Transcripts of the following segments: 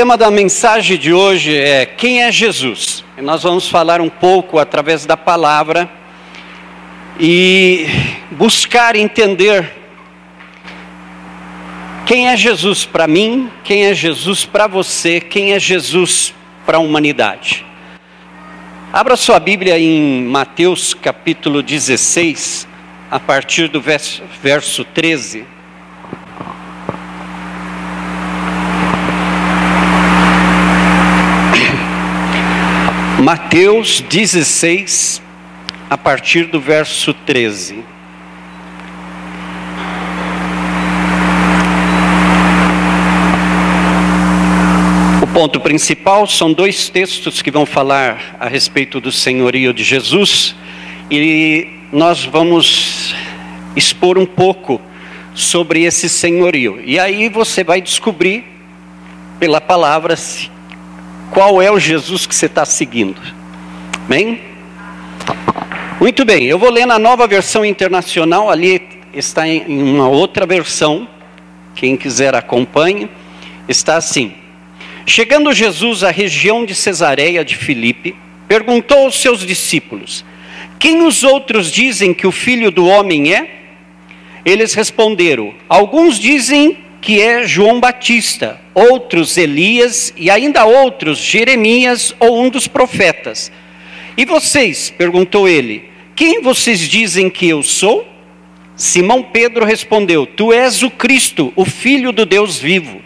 tema da mensagem de hoje é Quem é Jesus? E nós vamos falar um pouco através da palavra e buscar entender quem é Jesus para mim, quem é Jesus para você, quem é Jesus para a humanidade. Abra sua Bíblia em Mateus capítulo 16, a partir do verso, verso 13. Mateus 16, a partir do verso 13. O ponto principal são dois textos que vão falar a respeito do senhorio de Jesus e nós vamos expor um pouco sobre esse senhorio. E aí você vai descobrir pela palavra qual é o Jesus que você está seguindo. Bem? Muito bem, eu vou ler na nova versão internacional, ali está em uma outra versão, quem quiser acompanhe, está assim. Chegando Jesus à região de Cesareia de Filipe, perguntou aos seus discípulos: Quem os outros dizem que o filho do homem é? Eles responderam: Alguns dizem que é João Batista, outros Elias e ainda outros Jeremias ou um dos profetas. E vocês? perguntou ele: Quem vocês dizem que eu sou? Simão Pedro respondeu: Tu és o Cristo, o Filho do Deus vivo.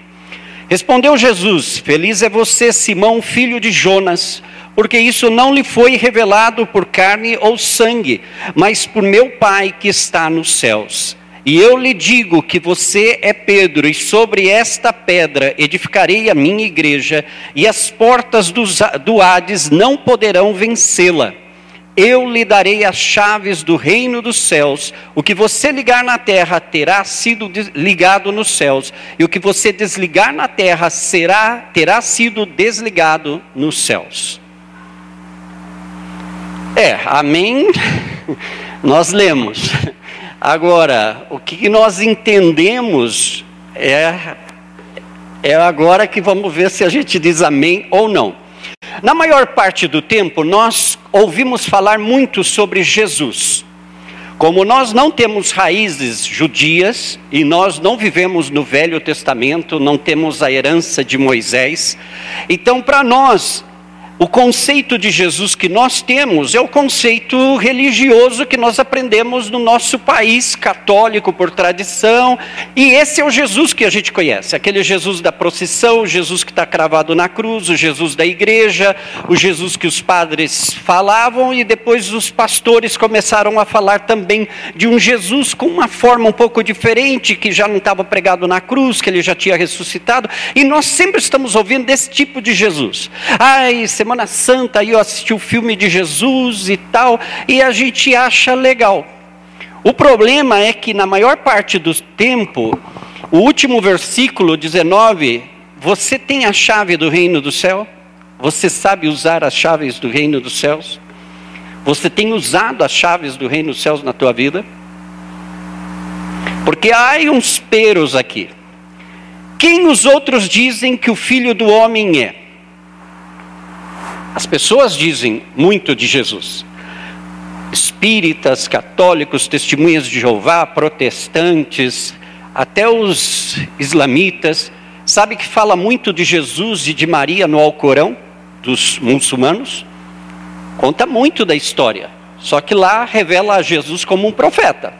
Respondeu Jesus: Feliz é você, Simão, filho de Jonas, porque isso não lhe foi revelado por carne ou sangue, mas por meu Pai que está nos céus. E eu lhe digo que você é Pedro, e sobre esta pedra edificarei a minha igreja, e as portas do Hades não poderão vencê-la. Eu lhe darei as chaves do reino dos céus. O que você ligar na terra terá sido ligado nos céus, e o que você desligar na terra será terá sido desligado nos céus. É, amém. Nós lemos. Agora, o que nós entendemos é, é agora que vamos ver se a gente diz amém ou não. Na maior parte do tempo, nós ouvimos falar muito sobre Jesus. Como nós não temos raízes judias e nós não vivemos no Velho Testamento, não temos a herança de Moisés, então para nós o conceito de Jesus que nós temos é o conceito religioso que nós aprendemos no nosso país católico por tradição, e esse é o Jesus que a gente conhece, aquele Jesus da procissão, o Jesus que está cravado na cruz, o Jesus da igreja, o Jesus que os padres falavam, e depois os pastores começaram a falar também de um Jesus com uma forma um pouco diferente, que já não estava pregado na cruz, que ele já tinha ressuscitado, e nós sempre estamos ouvindo desse tipo de Jesus. Ai, Semana Santa aí eu assisti o filme de Jesus e tal, e a gente acha legal. O problema é que na maior parte do tempo, o último versículo 19, você tem a chave do reino do céu? Você sabe usar as chaves do reino dos céus? Você tem usado as chaves do reino dos céus na tua vida? Porque há uns peros aqui. Quem os outros dizem que o filho do homem é? As pessoas dizem muito de Jesus. Espíritas, católicos, testemunhas de Jeová, protestantes, até os islamitas, sabe que fala muito de Jesus e de Maria no Alcorão dos muçulmanos? Conta muito da história, só que lá revela Jesus como um profeta.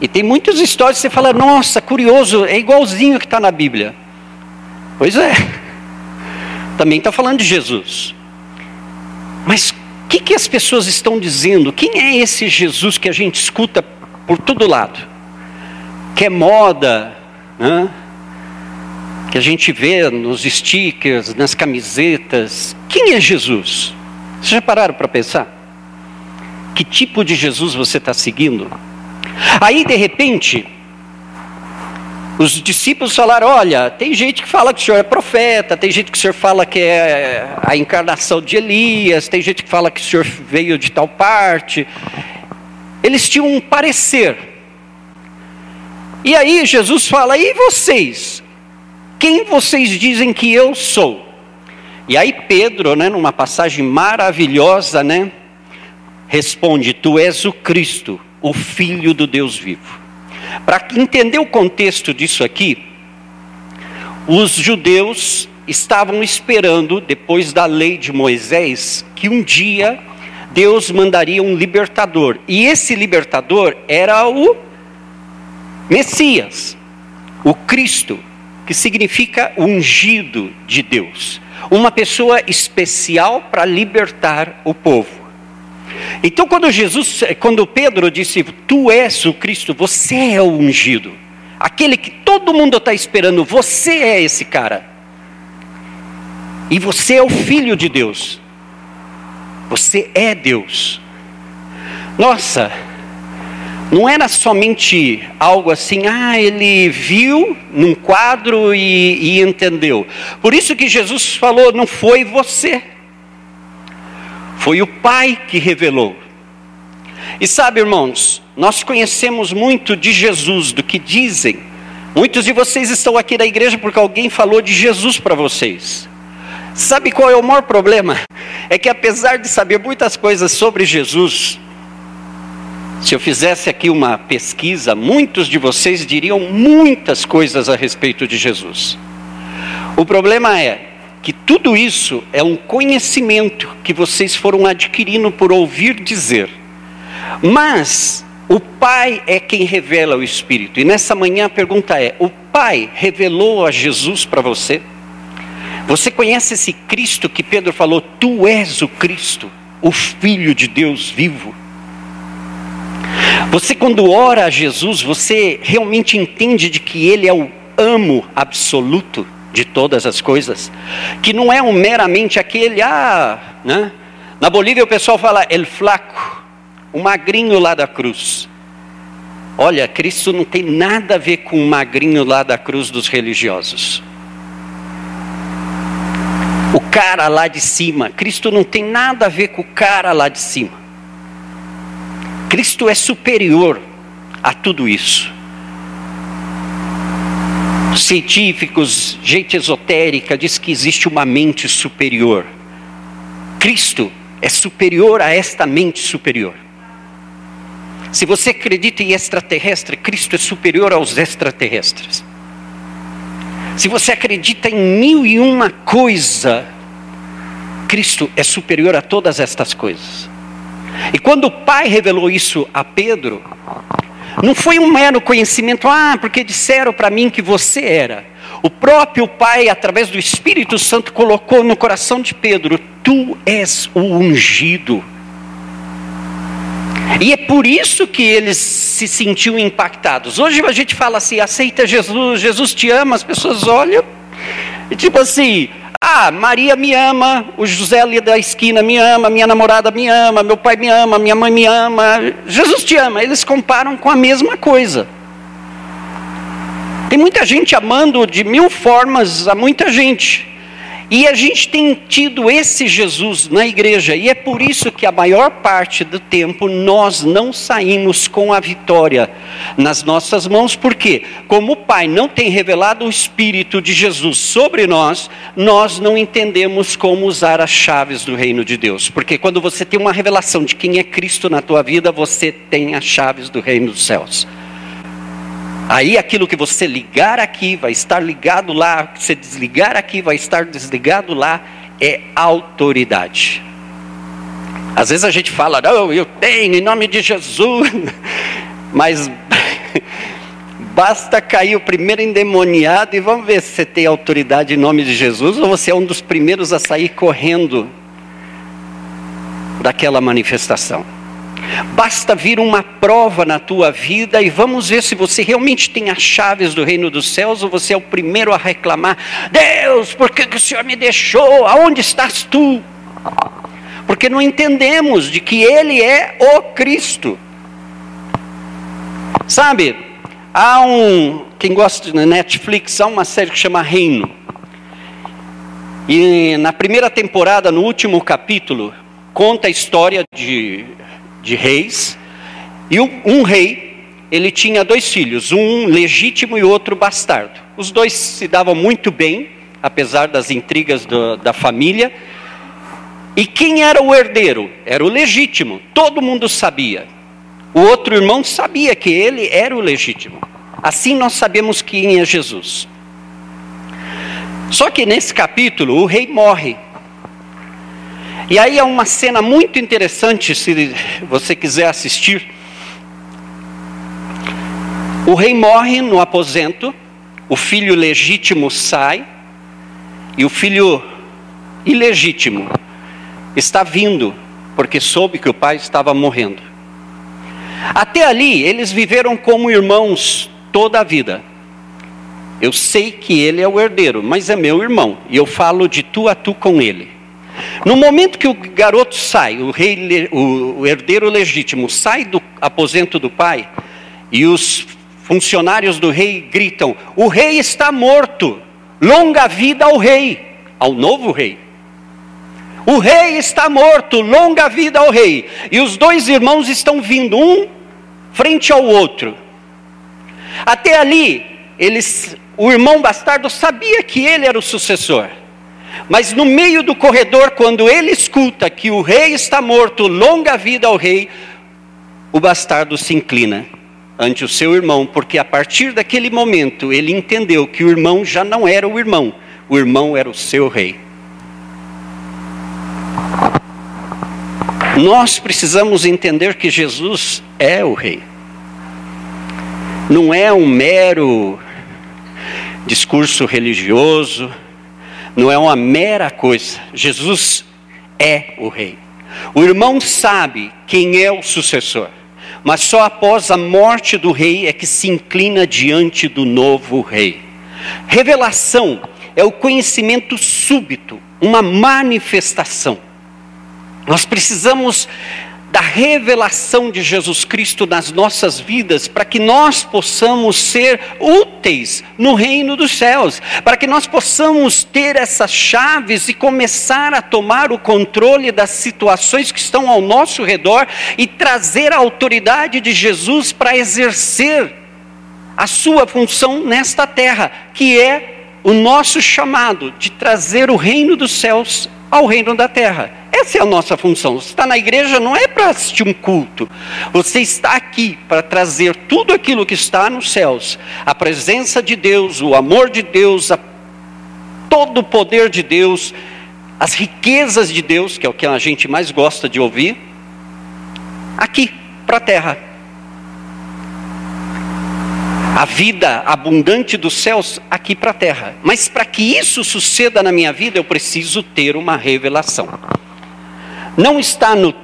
E tem muitas histórias que você fala, nossa, curioso, é igualzinho que está na Bíblia. Pois é, também está falando de Jesus. Mas o que, que as pessoas estão dizendo? Quem é esse Jesus que a gente escuta por todo lado? Que é moda, né? que a gente vê nos stickers, nas camisetas. Quem é Jesus? Vocês já pararam para pensar? Que tipo de Jesus você está seguindo? Aí, de repente, os discípulos falaram: Olha, tem gente que fala que o senhor é profeta, tem gente que o senhor fala que é a encarnação de Elias, tem gente que fala que o senhor veio de tal parte. Eles tinham um parecer. E aí Jesus fala: E vocês? Quem vocês dizem que eu sou? E aí Pedro, né, numa passagem maravilhosa, né, responde: Tu és o Cristo, o Filho do Deus vivo. Para entender o contexto disso aqui, os judeus estavam esperando, depois da lei de Moisés, que um dia Deus mandaria um libertador. E esse libertador era o Messias, o Cristo, que significa ungido de Deus. Uma pessoa especial para libertar o povo. Então, quando Jesus, quando Pedro disse, Tu és o Cristo, você é o ungido, aquele que todo mundo está esperando, você é esse cara. E você é o filho de Deus. Você é Deus. Nossa, não era somente algo assim, ah, ele viu num quadro e, e entendeu. Por isso que Jesus falou, não foi você. Foi o Pai que revelou. E sabe, irmãos, nós conhecemos muito de Jesus, do que dizem. Muitos de vocês estão aqui na igreja porque alguém falou de Jesus para vocês. Sabe qual é o maior problema? É que apesar de saber muitas coisas sobre Jesus, se eu fizesse aqui uma pesquisa, muitos de vocês diriam muitas coisas a respeito de Jesus. O problema é que tudo isso é um conhecimento que vocês foram adquirindo por ouvir dizer. Mas o Pai é quem revela o Espírito. E nessa manhã a pergunta é: o Pai revelou a Jesus para você? Você conhece esse Cristo que Pedro falou: Tu és o Cristo, o Filho de Deus vivo? Você, quando ora a Jesus, você realmente entende de que Ele é o amo absoluto? De todas as coisas, que não é um meramente aquele, ah, né? Na Bolívia o pessoal fala el flaco, o magrinho lá da cruz. Olha, Cristo não tem nada a ver com o magrinho lá da cruz dos religiosos. O cara lá de cima, Cristo não tem nada a ver com o cara lá de cima. Cristo é superior a tudo isso científicos, gente esotérica diz que existe uma mente superior. Cristo é superior a esta mente superior. Se você acredita em extraterrestre, Cristo é superior aos extraterrestres. Se você acredita em mil e uma coisa, Cristo é superior a todas estas coisas. E quando o Pai revelou isso a Pedro, não foi um mero conhecimento, ah, porque disseram para mim que você era. O próprio Pai, através do Espírito Santo, colocou no coração de Pedro: Tu és o ungido. E é por isso que eles se sentiam impactados. Hoje a gente fala assim: aceita Jesus, Jesus te ama, as pessoas olham e tipo assim, ah, Maria me ama, o José ali da esquina me ama, minha namorada me ama, meu pai me ama, minha mãe me ama. Jesus te ama. Eles comparam com a mesma coisa. Tem muita gente amando de mil formas a muita gente. E a gente tem tido esse Jesus na igreja, e é por isso que a maior parte do tempo nós não saímos com a vitória nas nossas mãos, porque, como o Pai não tem revelado o Espírito de Jesus sobre nós, nós não entendemos como usar as chaves do reino de Deus. Porque quando você tem uma revelação de quem é Cristo na tua vida, você tem as chaves do reino dos céus. Aí aquilo que você ligar aqui vai estar ligado lá, que você desligar aqui vai estar desligado lá, é autoridade. Às vezes a gente fala, não, eu tenho em nome de Jesus, mas basta cair o primeiro endemoniado e vamos ver se você tem autoridade em nome de Jesus ou você é um dos primeiros a sair correndo daquela manifestação. Basta vir uma prova na tua vida e vamos ver se você realmente tem as chaves do reino dos céus ou você é o primeiro a reclamar: Deus, por que, que o Senhor me deixou? Aonde estás tu? Porque não entendemos de que Ele é o Cristo. Sabe, há um, quem gosta de Netflix, há uma série que chama Reino. E na primeira temporada, no último capítulo, conta a história de de reis, e um rei, ele tinha dois filhos, um legítimo e outro bastardo. Os dois se davam muito bem, apesar das intrigas do, da família. E quem era o herdeiro? Era o legítimo, todo mundo sabia. O outro irmão sabia que ele era o legítimo. Assim nós sabemos quem é Jesus. Só que nesse capítulo o rei morre. E aí é uma cena muito interessante, se você quiser assistir. O rei morre no aposento, o filho legítimo sai, e o filho ilegítimo está vindo, porque soube que o pai estava morrendo. Até ali, eles viveram como irmãos toda a vida. Eu sei que ele é o herdeiro, mas é meu irmão, e eu falo de tu a tu com ele. No momento que o garoto sai, o, rei, o herdeiro legítimo sai do aposento do pai, e os funcionários do rei gritam: O rei está morto, longa vida ao rei, ao novo rei. O rei está morto, longa vida ao rei. E os dois irmãos estão vindo, um frente ao outro. Até ali, eles, o irmão bastardo sabia que ele era o sucessor. Mas no meio do corredor, quando ele escuta que o rei está morto, longa vida ao rei, o bastardo se inclina ante o seu irmão, porque a partir daquele momento ele entendeu que o irmão já não era o irmão, o irmão era o seu rei. Nós precisamos entender que Jesus é o Rei. Não é um mero discurso religioso, não é uma mera coisa. Jesus é o Rei. O irmão sabe quem é o sucessor, mas só após a morte do rei é que se inclina diante do novo rei. Revelação é o conhecimento súbito, uma manifestação. Nós precisamos da revelação de Jesus Cristo nas nossas vidas, para que nós possamos ser úteis no reino dos céus, para que nós possamos ter essas chaves e começar a tomar o controle das situações que estão ao nosso redor e trazer a autoridade de Jesus para exercer a sua função nesta terra, que é o nosso chamado de trazer o reino dos céus ao reino da terra. Essa é a nossa função. Você está na igreja não é para assistir um culto. Você está aqui para trazer tudo aquilo que está nos céus, a presença de Deus, o amor de Deus, a, todo o poder de Deus, as riquezas de Deus, que é o que a gente mais gosta de ouvir, aqui para a terra a vida abundante dos céus aqui para a terra. Mas para que isso suceda na minha vida, eu preciso ter uma revelação. Não está no,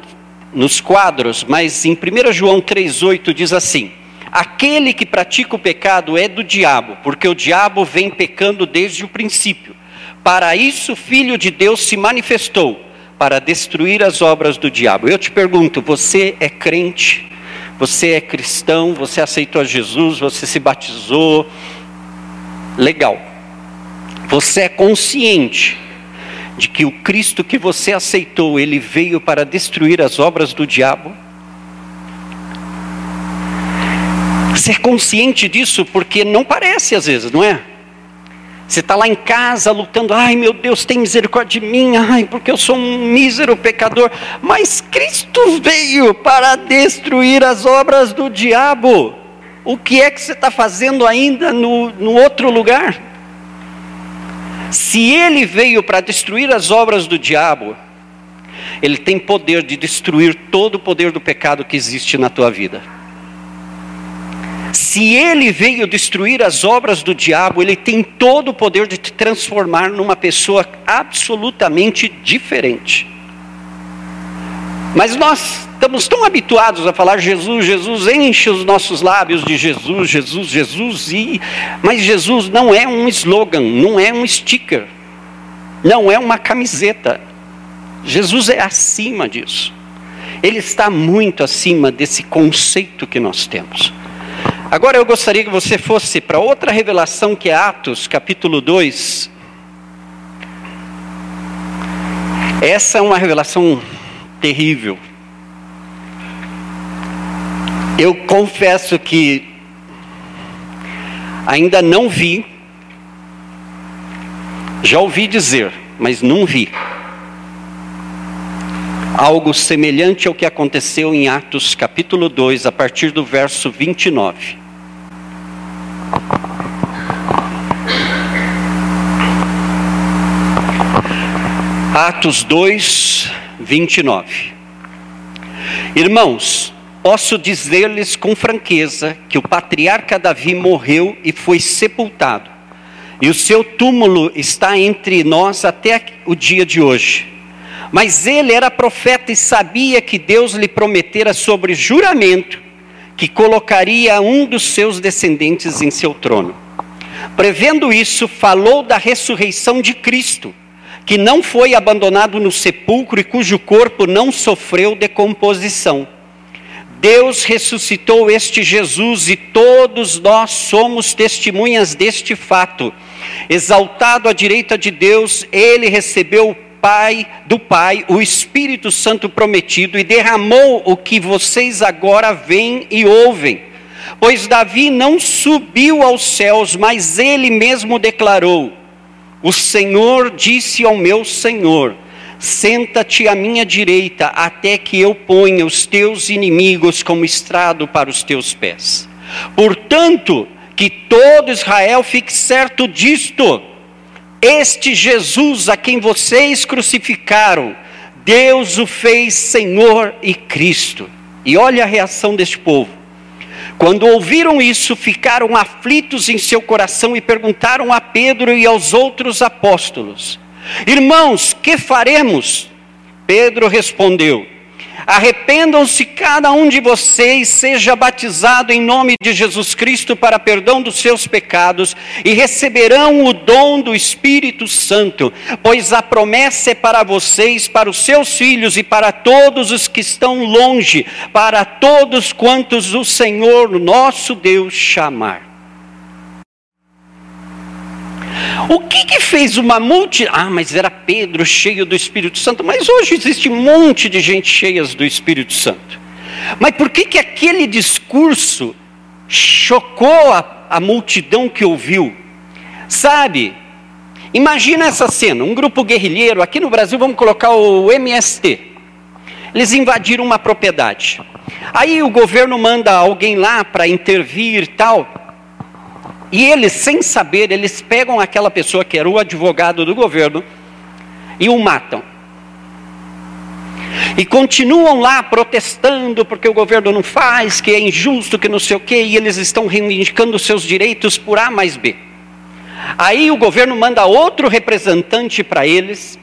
nos quadros, mas em 1 João 3,8 diz assim: Aquele que pratica o pecado é do diabo, porque o diabo vem pecando desde o princípio. Para isso o Filho de Deus se manifestou, para destruir as obras do diabo. Eu te pergunto, você é crente? Você é cristão, você aceitou Jesus, você se batizou. Legal. Você é consciente de que o Cristo que você aceitou, ele veio para destruir as obras do diabo? É consciente disso porque não parece às vezes, não é? Você está lá em casa lutando, ai meu Deus, tem misericórdia de mim, ai, porque eu sou um mísero pecador. Mas Cristo veio para destruir as obras do diabo. O que é que você está fazendo ainda no, no outro lugar? Se ele veio para destruir as obras do diabo, ele tem poder de destruir todo o poder do pecado que existe na tua vida. Se ele veio destruir as obras do diabo, ele tem todo o poder de te transformar numa pessoa absolutamente diferente. Mas nós estamos tão habituados a falar Jesus, Jesus, enche os nossos lábios de Jesus, Jesus, Jesus, e mas Jesus não é um slogan, não é um sticker, não é uma camiseta. Jesus é acima disso. Ele está muito acima desse conceito que nós temos. Agora eu gostaria que você fosse para outra revelação que é Atos, capítulo 2. Essa é uma revelação terrível. Eu confesso que ainda não vi Já ouvi dizer, mas não vi. Algo semelhante ao que aconteceu em Atos capítulo 2, a partir do verso 29. Atos 2, 29. Irmãos, posso dizer-lhes com franqueza que o patriarca Davi morreu e foi sepultado, e o seu túmulo está entre nós até o dia de hoje. Mas ele era profeta e sabia que Deus lhe prometera sobre juramento que colocaria um dos seus descendentes em seu trono. Prevendo isso, falou da ressurreição de Cristo que não foi abandonado no sepulcro e cujo corpo não sofreu decomposição. Deus ressuscitou este Jesus e todos nós somos testemunhas deste fato. Exaltado à direita de Deus, ele recebeu o Pai do Pai, o Espírito Santo prometido e derramou o que vocês agora veem e ouvem. Pois Davi não subiu aos céus, mas ele mesmo declarou: o Senhor disse ao meu Senhor: Senta-te à minha direita, até que eu ponha os teus inimigos como estrado para os teus pés. Portanto, que todo Israel fique certo disto: este Jesus a quem vocês crucificaram, Deus o fez Senhor e Cristo. E olha a reação deste povo. Quando ouviram isso, ficaram aflitos em seu coração e perguntaram a Pedro e aos outros apóstolos: Irmãos, que faremos? Pedro respondeu: Arrependam-se cada um de vocês, seja batizado em nome de Jesus Cristo para perdão dos seus pecados e receberão o dom do Espírito Santo, pois a promessa é para vocês, para os seus filhos e para todos os que estão longe, para todos quantos o Senhor nosso Deus chamar. O que, que fez uma multidão? Ah, mas era Pedro cheio do Espírito Santo. Mas hoje existe um monte de gente cheia do Espírito Santo. Mas por que, que aquele discurso chocou a, a multidão que ouviu? Sabe, imagina essa cena: um grupo guerrilheiro, aqui no Brasil vamos colocar o MST. Eles invadiram uma propriedade. Aí o governo manda alguém lá para intervir tal. E eles, sem saber, eles pegam aquela pessoa que era o advogado do governo e o matam. E continuam lá protestando porque o governo não faz, que é injusto, que não sei o quê, e eles estão reivindicando seus direitos por A mais B. Aí o governo manda outro representante para eles,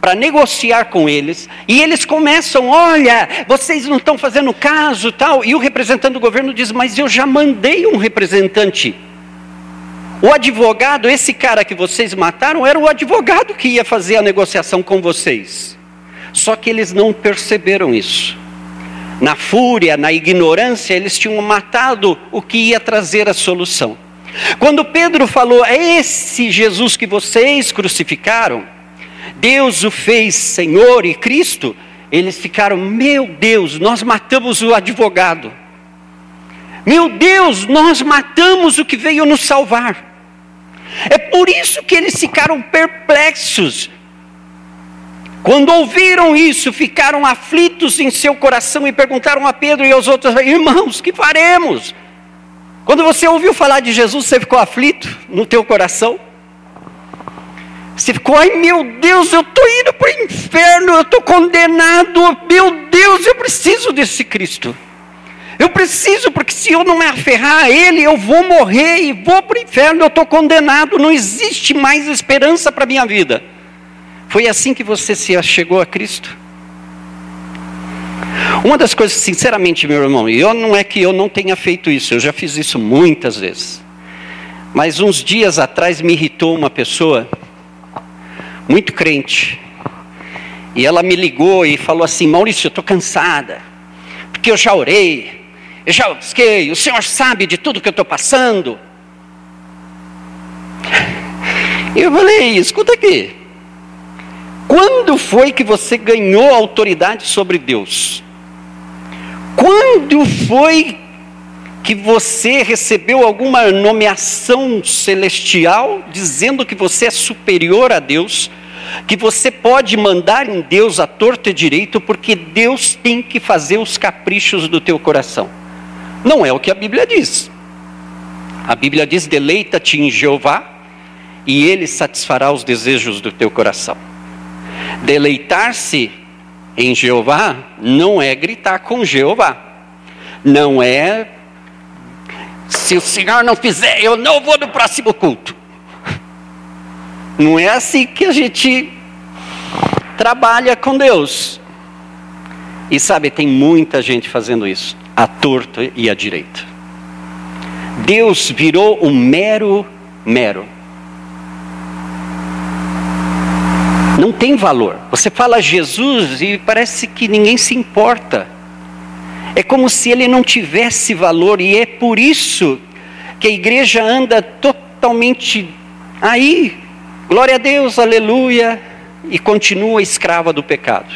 para negociar com eles, e eles começam, olha, vocês não estão fazendo caso, tal, e o representante do governo diz, mas eu já mandei um representante. O advogado, esse cara que vocês mataram, era o advogado que ia fazer a negociação com vocês. Só que eles não perceberam isso. Na fúria, na ignorância, eles tinham matado o que ia trazer a solução. Quando Pedro falou, é esse Jesus que vocês crucificaram, Deus o fez Senhor e Cristo, eles ficaram, meu Deus, nós matamos o advogado. Meu Deus, nós matamos o que veio nos salvar. É por isso que eles ficaram perplexos. Quando ouviram isso, ficaram aflitos em seu coração e perguntaram a Pedro e aos outros: Irmãos, que faremos? Quando você ouviu falar de Jesus, você ficou aflito no teu coração? Você ficou, ai meu Deus, eu estou indo para o inferno, eu estou condenado, meu Deus, eu preciso desse Cristo. Eu preciso, porque se eu não me aferrar a Ele, eu vou morrer e vou para o inferno, eu estou condenado, não existe mais esperança para a minha vida. Foi assim que você se chegou a Cristo? Uma das coisas, sinceramente, meu irmão, e eu não é que eu não tenha feito isso, eu já fiz isso muitas vezes. Mas uns dias atrás me irritou uma pessoa, muito crente, e ela me ligou e falou assim: Maurício, eu estou cansada, porque eu já orei, eu já busquei, o Senhor sabe de tudo que eu estou passando. Eu falei, escuta aqui. Quando foi que você ganhou autoridade sobre Deus? Quando foi que você recebeu alguma nomeação celestial dizendo que você é superior a Deus, que você pode mandar em Deus a torta e direito, porque Deus tem que fazer os caprichos do teu coração. Não é o que a Bíblia diz. A Bíblia diz: deleita-te em Jeová, e Ele satisfará os desejos do teu coração. Deleitar-se em Jeová não é gritar com Jeová, não é se o Senhor não fizer, eu não vou no próximo culto. Não é assim que a gente trabalha com Deus. E sabe, tem muita gente fazendo isso, a torta e a direita. Deus virou um mero mero. Não tem valor. Você fala Jesus e parece que ninguém se importa. É como se ele não tivesse valor, e é por isso que a igreja anda totalmente aí, glória a Deus, aleluia, e continua escrava do pecado.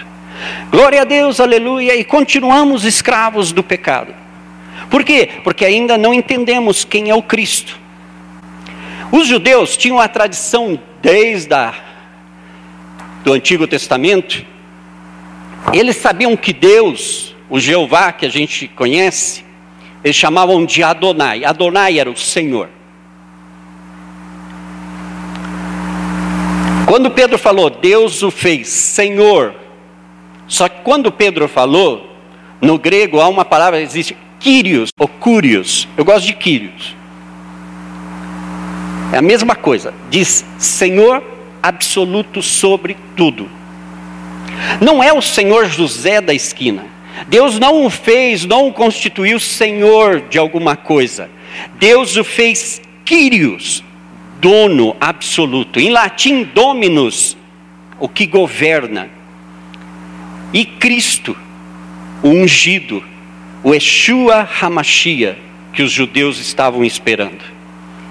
Glória a Deus, aleluia, e continuamos escravos do pecado. Por quê? Porque ainda não entendemos quem é o Cristo. Os judeus tinham a tradição desde a, do Antigo Testamento, eles sabiam que Deus o Jeová que a gente conhece, eles chamavam de Adonai. Adonai era o Senhor. Quando Pedro falou, Deus o fez Senhor. Só que quando Pedro falou, no grego há uma palavra, existe Kyrios ou Curios. Eu gosto de Kyrios. É a mesma coisa. Diz Senhor absoluto sobre tudo. Não é o Senhor José da esquina. Deus não o fez, não o constituiu senhor de alguma coisa. Deus o fez Kyrios, dono absoluto. Em latim, dominus, o que governa. E Cristo, o ungido, o Yeshua Hamashia, que os judeus estavam esperando.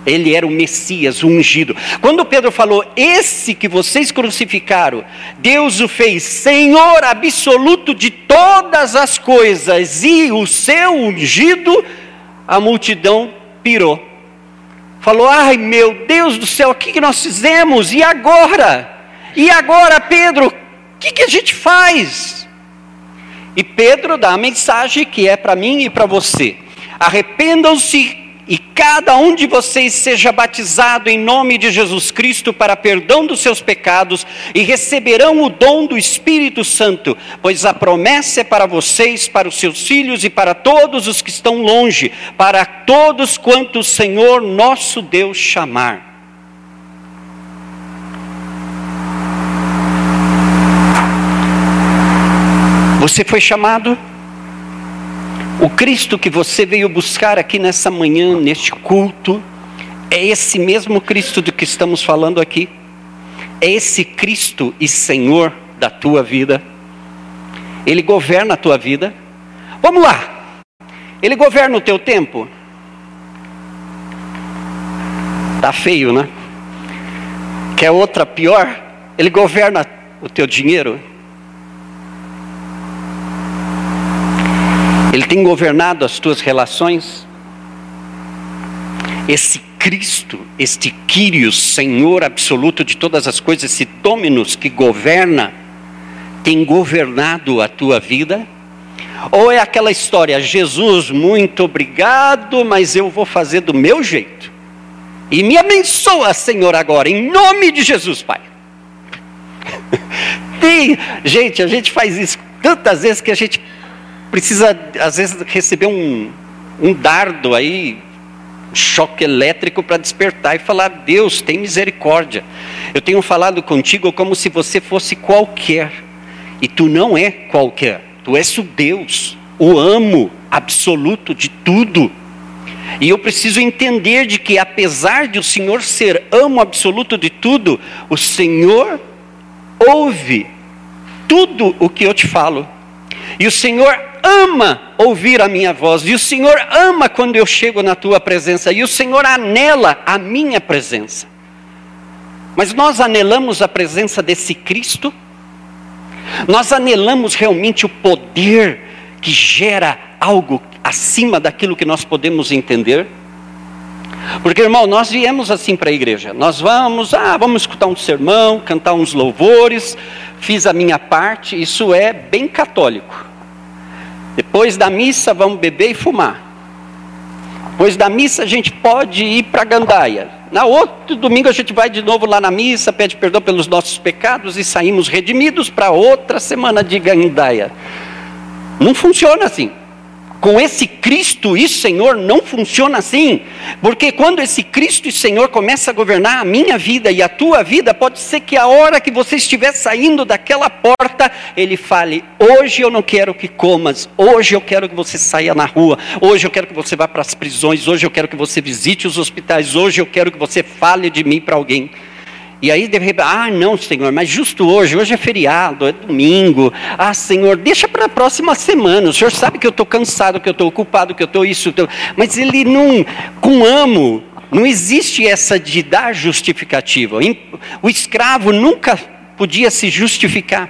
Ele era o Messias, o ungido. Quando Pedro falou, esse que vocês crucificaram, Deus o fez Senhor absoluto de todas as coisas, e o seu ungido, a multidão pirou. Falou, ai meu Deus do céu, o que nós fizemos? E agora? E agora, Pedro, o que, que a gente faz? E Pedro dá a mensagem que é para mim e para você: arrependam-se e cada um de vocês seja batizado em nome de Jesus Cristo para perdão dos seus pecados e receberão o dom do Espírito Santo, pois a promessa é para vocês, para os seus filhos e para todos os que estão longe, para todos quanto o Senhor nosso Deus chamar. Você foi chamado? O Cristo que você veio buscar aqui nessa manhã, neste culto, é esse mesmo Cristo do que estamos falando aqui? É esse Cristo e Senhor da tua vida? Ele governa a tua vida? Vamos lá! Ele governa o teu tempo? Tá feio, né? Quer outra pior? Ele governa o teu dinheiro? Ele tem governado as tuas relações? Esse Cristo, este Quírios, Senhor absoluto de todas as coisas, esse Dominus que governa, tem governado a tua vida? Ou é aquela história, Jesus, muito obrigado, mas eu vou fazer do meu jeito. E me abençoa, Senhor, agora, em nome de Jesus, Pai. Tem, gente, a gente faz isso tantas vezes que a gente precisa, às vezes, receber um, um dardo aí, um choque elétrico para despertar e falar: Deus, tem misericórdia. Eu tenho falado contigo como se você fosse qualquer, e tu não é qualquer, tu és o Deus, o amo absoluto de tudo. E eu preciso entender de que apesar de o Senhor ser amo absoluto de tudo, o Senhor ouve tudo o que eu te falo. E o Senhor ama ouvir a minha voz, e o Senhor ama quando eu chego na tua presença, e o Senhor anela a minha presença. Mas nós anelamos a presença desse Cristo? Nós anelamos realmente o poder que gera algo acima daquilo que nós podemos entender? Porque, irmão, nós viemos assim para a igreja. Nós vamos, ah, vamos escutar um sermão, cantar uns louvores, fiz a minha parte, isso é bem católico. Depois da missa, vamos beber e fumar. Depois da missa, a gente pode ir para gandaia. Na outro domingo, a gente vai de novo lá na missa, pede perdão pelos nossos pecados e saímos redimidos para outra semana de gandaia. Não funciona assim com esse Cristo e Senhor não funciona assim, porque quando esse Cristo e Senhor começa a governar a minha vida e a tua vida, pode ser que a hora que você estiver saindo daquela porta, ele fale: Hoje eu não quero que comas, hoje eu quero que você saia na rua, hoje eu quero que você vá para as prisões, hoje eu quero que você visite os hospitais, hoje eu quero que você fale de mim para alguém. E aí, de repente, ah, não, Senhor, mas justo hoje, hoje é feriado, é domingo. Ah, Senhor, deixa para a próxima semana. O Senhor sabe que eu estou cansado, que eu estou ocupado, que eu estou isso. Tô... Mas ele não, com amo, não existe essa de dar justificativa. O escravo nunca podia se justificar.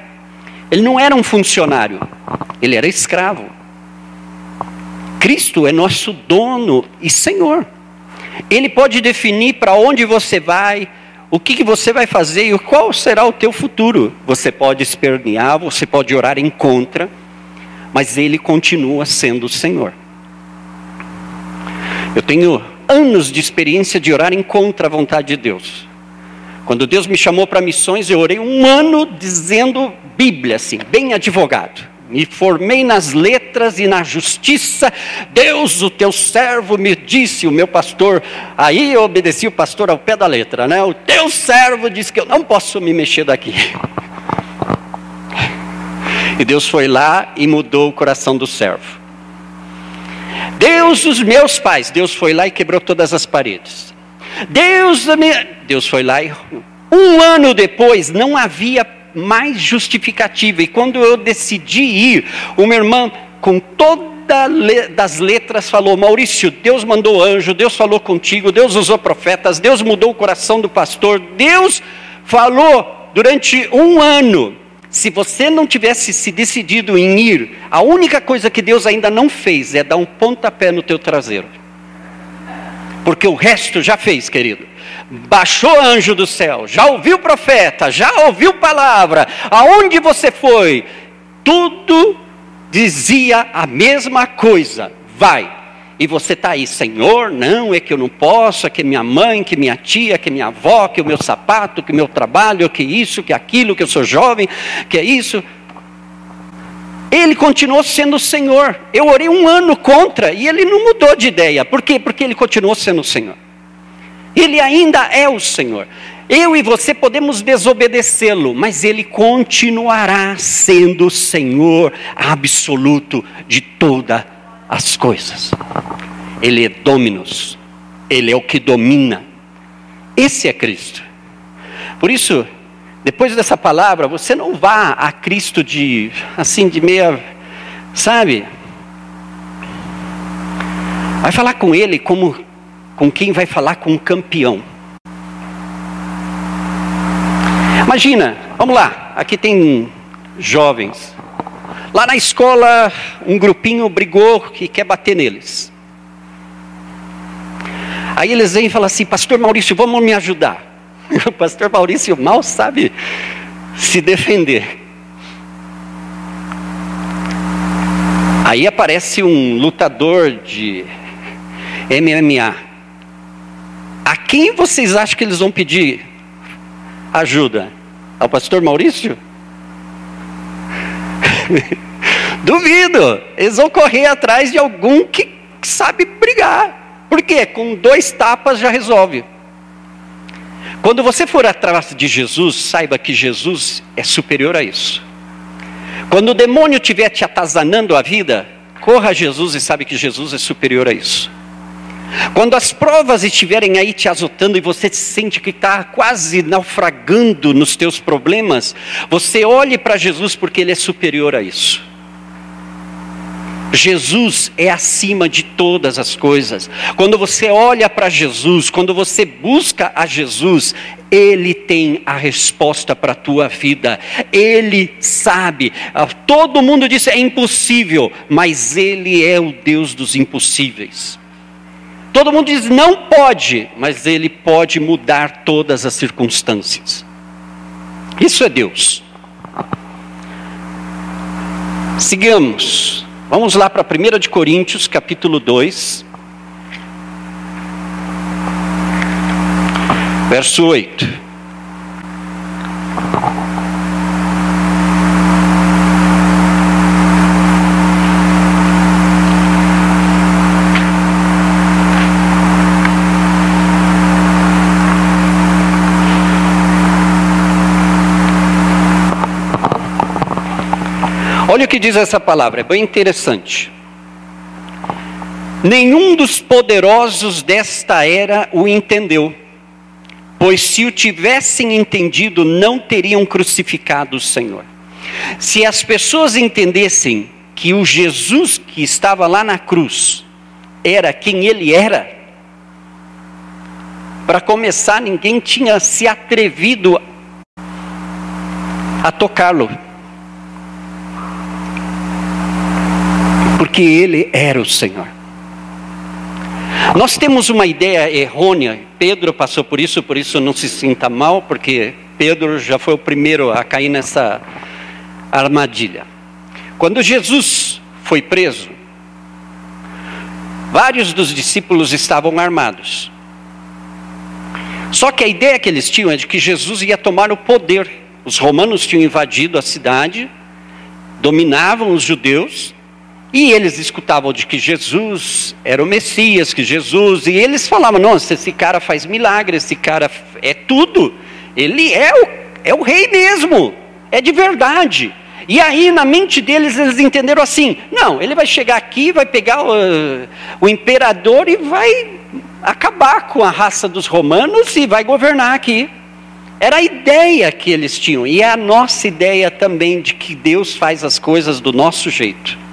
Ele não era um funcionário, ele era escravo. Cristo é nosso dono e Senhor. Ele pode definir para onde você vai, o que, que, você vai fazer e qual será o teu futuro. Você pode espernear, você pode orar em contra, mas Ele continua sendo o Senhor. Eu tenho anos de experiência de orar em contra a vontade de Deus. Quando Deus me chamou para missões, eu orei um ano dizendo Bíblia, assim, bem advogado me formei nas letras e na justiça. Deus, o teu servo, me disse, o meu pastor, aí eu obedeci o pastor ao pé da letra, né? O teu servo disse que eu não posso me mexer daqui. E Deus foi lá e mudou o coração do servo. Deus, os meus pais, Deus foi lá e quebrou todas as paredes. Deus, Deus foi lá e um ano depois não havia mais justificativa. E quando eu decidi ir, uma irmã com toda das letras falou: Maurício, Deus mandou anjo, Deus falou contigo, Deus usou profetas, Deus mudou o coração do pastor, Deus falou durante um ano. Se você não tivesse se decidido em ir, a única coisa que Deus ainda não fez é dar um pontapé no teu traseiro. Porque o resto já fez, querido baixou anjo do céu, já ouviu profeta, já ouviu palavra, aonde você foi, tudo dizia a mesma coisa, vai. E você está aí, Senhor, não, é que eu não posso, é que minha mãe, que minha tia, que minha avó, que o meu sapato, que o meu trabalho, que isso, que aquilo, que eu sou jovem, que é isso. Ele continuou sendo o Senhor. Eu orei um ano contra e ele não mudou de ideia. Por quê? Porque ele continuou sendo o Senhor. Ele ainda é o Senhor. Eu e você podemos desobedecê-lo, mas ele continuará sendo o Senhor absoluto de todas as coisas. Ele é dominus, ele é o que domina. Esse é Cristo. Por isso, depois dessa palavra, você não vá a Cristo de assim de meia, sabe? Vai falar com ele como com quem vai falar com um campeão. Imagina, vamos lá, aqui tem jovens. Lá na escola, um grupinho brigou que quer bater neles. Aí eles vêm e falam assim: Pastor Maurício, vamos me ajudar. O pastor Maurício mal sabe se defender. Aí aparece um lutador de MMA. A quem vocês acham que eles vão pedir ajuda? Ao pastor Maurício? Duvido. Eles vão correr atrás de algum que sabe brigar. Por quê? Com dois tapas já resolve. Quando você for atrás de Jesus, saiba que Jesus é superior a isso. Quando o demônio estiver te atazanando a vida, corra a Jesus e sabe que Jesus é superior a isso. Quando as provas estiverem aí te azotando e você sente que está quase naufragando nos teus problemas, você olhe para Jesus porque Ele é superior a isso. Jesus é acima de todas as coisas. Quando você olha para Jesus, quando você busca a Jesus, Ele tem a resposta para a tua vida. Ele sabe. Ah, todo mundo diz é impossível, mas Ele é o Deus dos impossíveis. Todo mundo diz não pode, mas Ele pode mudar todas as circunstâncias. Isso é Deus. Sigamos. Vamos lá para 1 de Coríntios, capítulo 2. Verso 8. Diz essa palavra, é bem interessante. Nenhum dos poderosos desta era o entendeu, pois se o tivessem entendido, não teriam crucificado o Senhor. Se as pessoas entendessem que o Jesus que estava lá na cruz era quem ele era, para começar, ninguém tinha se atrevido a tocá-lo. Porque ele era o Senhor. Nós temos uma ideia errônea, Pedro passou por isso, por isso não se sinta mal, porque Pedro já foi o primeiro a cair nessa armadilha. Quando Jesus foi preso, vários dos discípulos estavam armados. Só que a ideia que eles tinham é de que Jesus ia tomar o poder. Os romanos tinham invadido a cidade, dominavam os judeus, e eles escutavam de que Jesus era o Messias, que Jesus, e eles falavam: nossa, esse cara faz milagre, esse cara é tudo, ele é o, é o rei mesmo, é de verdade. E aí, na mente deles, eles entenderam assim: não, ele vai chegar aqui, vai pegar o, o imperador e vai acabar com a raça dos romanos e vai governar aqui. Era a ideia que eles tinham, e é a nossa ideia também de que Deus faz as coisas do nosso jeito.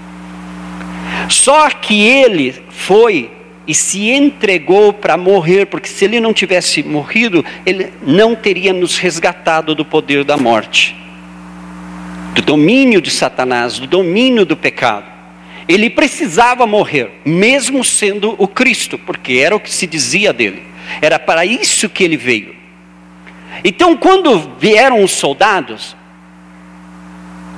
Só que ele foi e se entregou para morrer, porque se ele não tivesse morrido, ele não teria nos resgatado do poder da morte, do domínio de Satanás, do domínio do pecado. Ele precisava morrer, mesmo sendo o Cristo, porque era o que se dizia dele. Era para isso que ele veio. Então, quando vieram os soldados,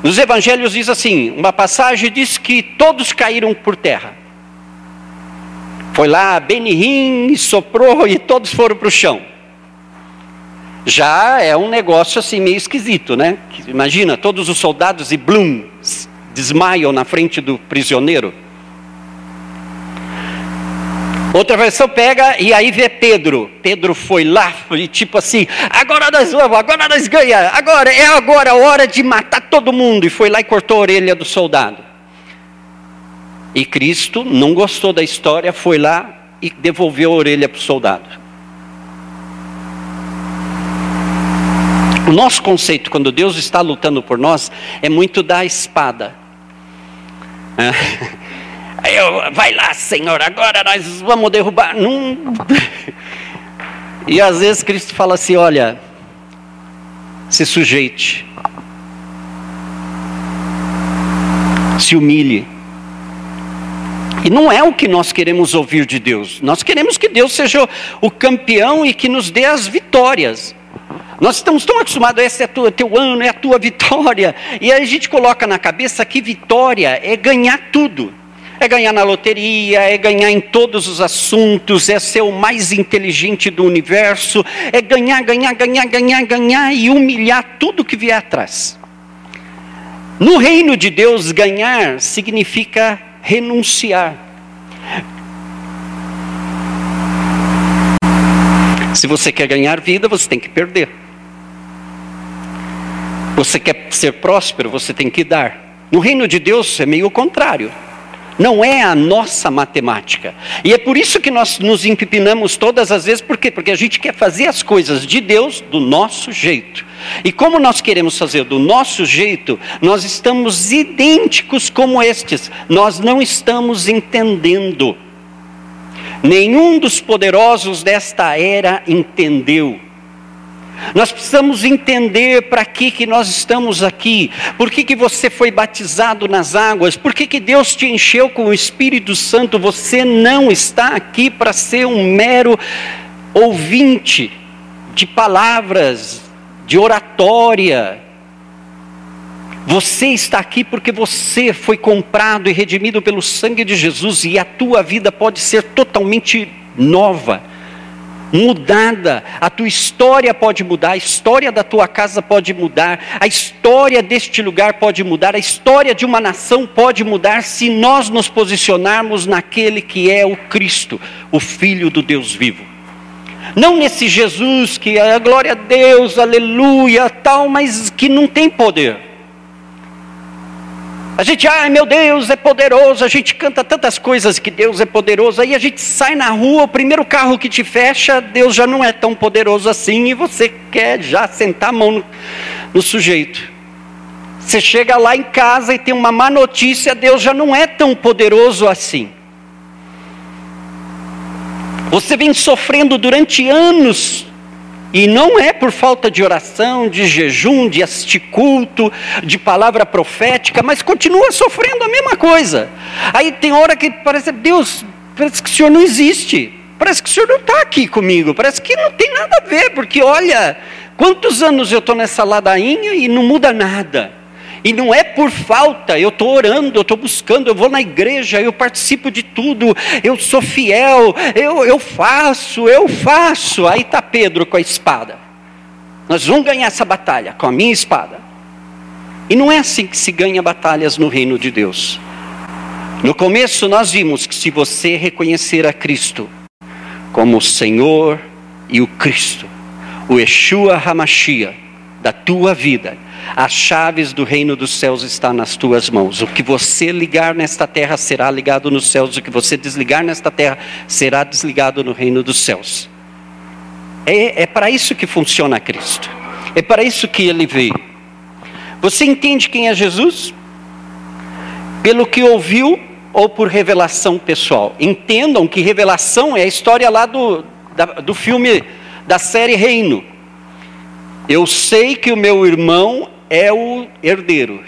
nos evangelhos diz assim: uma passagem diz que todos caíram por terra. Foi lá Benihim, soprou e todos foram para o chão. Já é um negócio assim meio esquisito, né? Imagina, todos os soldados e blum, desmaiam na frente do prisioneiro. Outra versão pega e aí vê Pedro. Pedro foi lá e tipo assim, agora nós vamos, agora nós ganhamos, agora é agora a hora de matar todo mundo. E foi lá e cortou a orelha do soldado. E Cristo não gostou da história, foi lá e devolveu a orelha para o soldado. O nosso conceito, quando Deus está lutando por nós, é muito da espada. É. Eu, vai lá, Senhor, agora nós vamos derrubar. E às vezes Cristo fala assim: olha, se sujeite, se humilhe. E não é o que nós queremos ouvir de Deus. Nós queremos que Deus seja o campeão e que nos dê as vitórias. Nós estamos tão acostumados, esse é o teu ano, é a tua vitória. E aí a gente coloca na cabeça que vitória é ganhar tudo. É ganhar na loteria, é ganhar em todos os assuntos, é ser o mais inteligente do universo, é ganhar, ganhar, ganhar, ganhar, ganhar e humilhar tudo que vier atrás. No reino de Deus, ganhar significa renunciar. Se você quer ganhar vida, você tem que perder. Você quer ser próspero, você tem que dar. No reino de Deus é meio o contrário. Não é a nossa matemática. E é por isso que nós nos empipinamos todas as vezes, por quê? Porque a gente quer fazer as coisas de Deus do nosso jeito. E como nós queremos fazer do nosso jeito, nós estamos idênticos como estes. Nós não estamos entendendo. Nenhum dos poderosos desta era entendeu. Nós precisamos entender para que, que nós estamos aqui, por que, que você foi batizado nas águas, por que, que Deus te encheu com o Espírito Santo. Você não está aqui para ser um mero ouvinte de palavras, de oratória. Você está aqui porque você foi comprado e redimido pelo sangue de Jesus e a tua vida pode ser totalmente nova mudada, a tua história pode mudar, a história da tua casa pode mudar, a história deste lugar pode mudar, a história de uma nação pode mudar se nós nos posicionarmos naquele que é o Cristo, o Filho do Deus vivo. Não nesse Jesus que é glória a Deus, aleluia, tal, mas que não tem poder. A gente, ai meu Deus, é poderoso, a gente canta tantas coisas que Deus é poderoso, aí a gente sai na rua, o primeiro carro que te fecha, Deus já não é tão poderoso assim, e você quer já sentar a mão no, no sujeito. Você chega lá em casa e tem uma má notícia, Deus já não é tão poderoso assim. Você vem sofrendo durante anos e não é por falta de oração, de jejum, de assistir culto, de palavra profética, mas continua sofrendo a mesma coisa. Aí tem hora que parece, Deus, parece que o Senhor não existe. Parece que o Senhor não está aqui comigo. Parece que não tem nada a ver, porque olha, quantos anos eu estou nessa ladainha e não muda nada. E não é por falta, eu estou orando, eu estou buscando, eu vou na igreja, eu participo de tudo, eu sou fiel, eu, eu faço, eu faço. Aí está Pedro com a espada. Nós vamos ganhar essa batalha com a minha espada. E não é assim que se ganha batalhas no reino de Deus. No começo nós vimos que se você reconhecer a Cristo como o Senhor e o Cristo, o Yeshua Hamashia da tua vida, as chaves do reino dos céus estão nas tuas mãos. O que você ligar nesta terra será ligado nos céus, o que você desligar nesta terra será desligado no reino dos céus. É, é para isso que funciona Cristo. É para isso que ele veio. Você entende quem é Jesus? Pelo que ouviu ou por revelação pessoal? Entendam que revelação é a história lá do, da, do filme, da série Reino. Eu sei que o meu irmão é o herdeiro,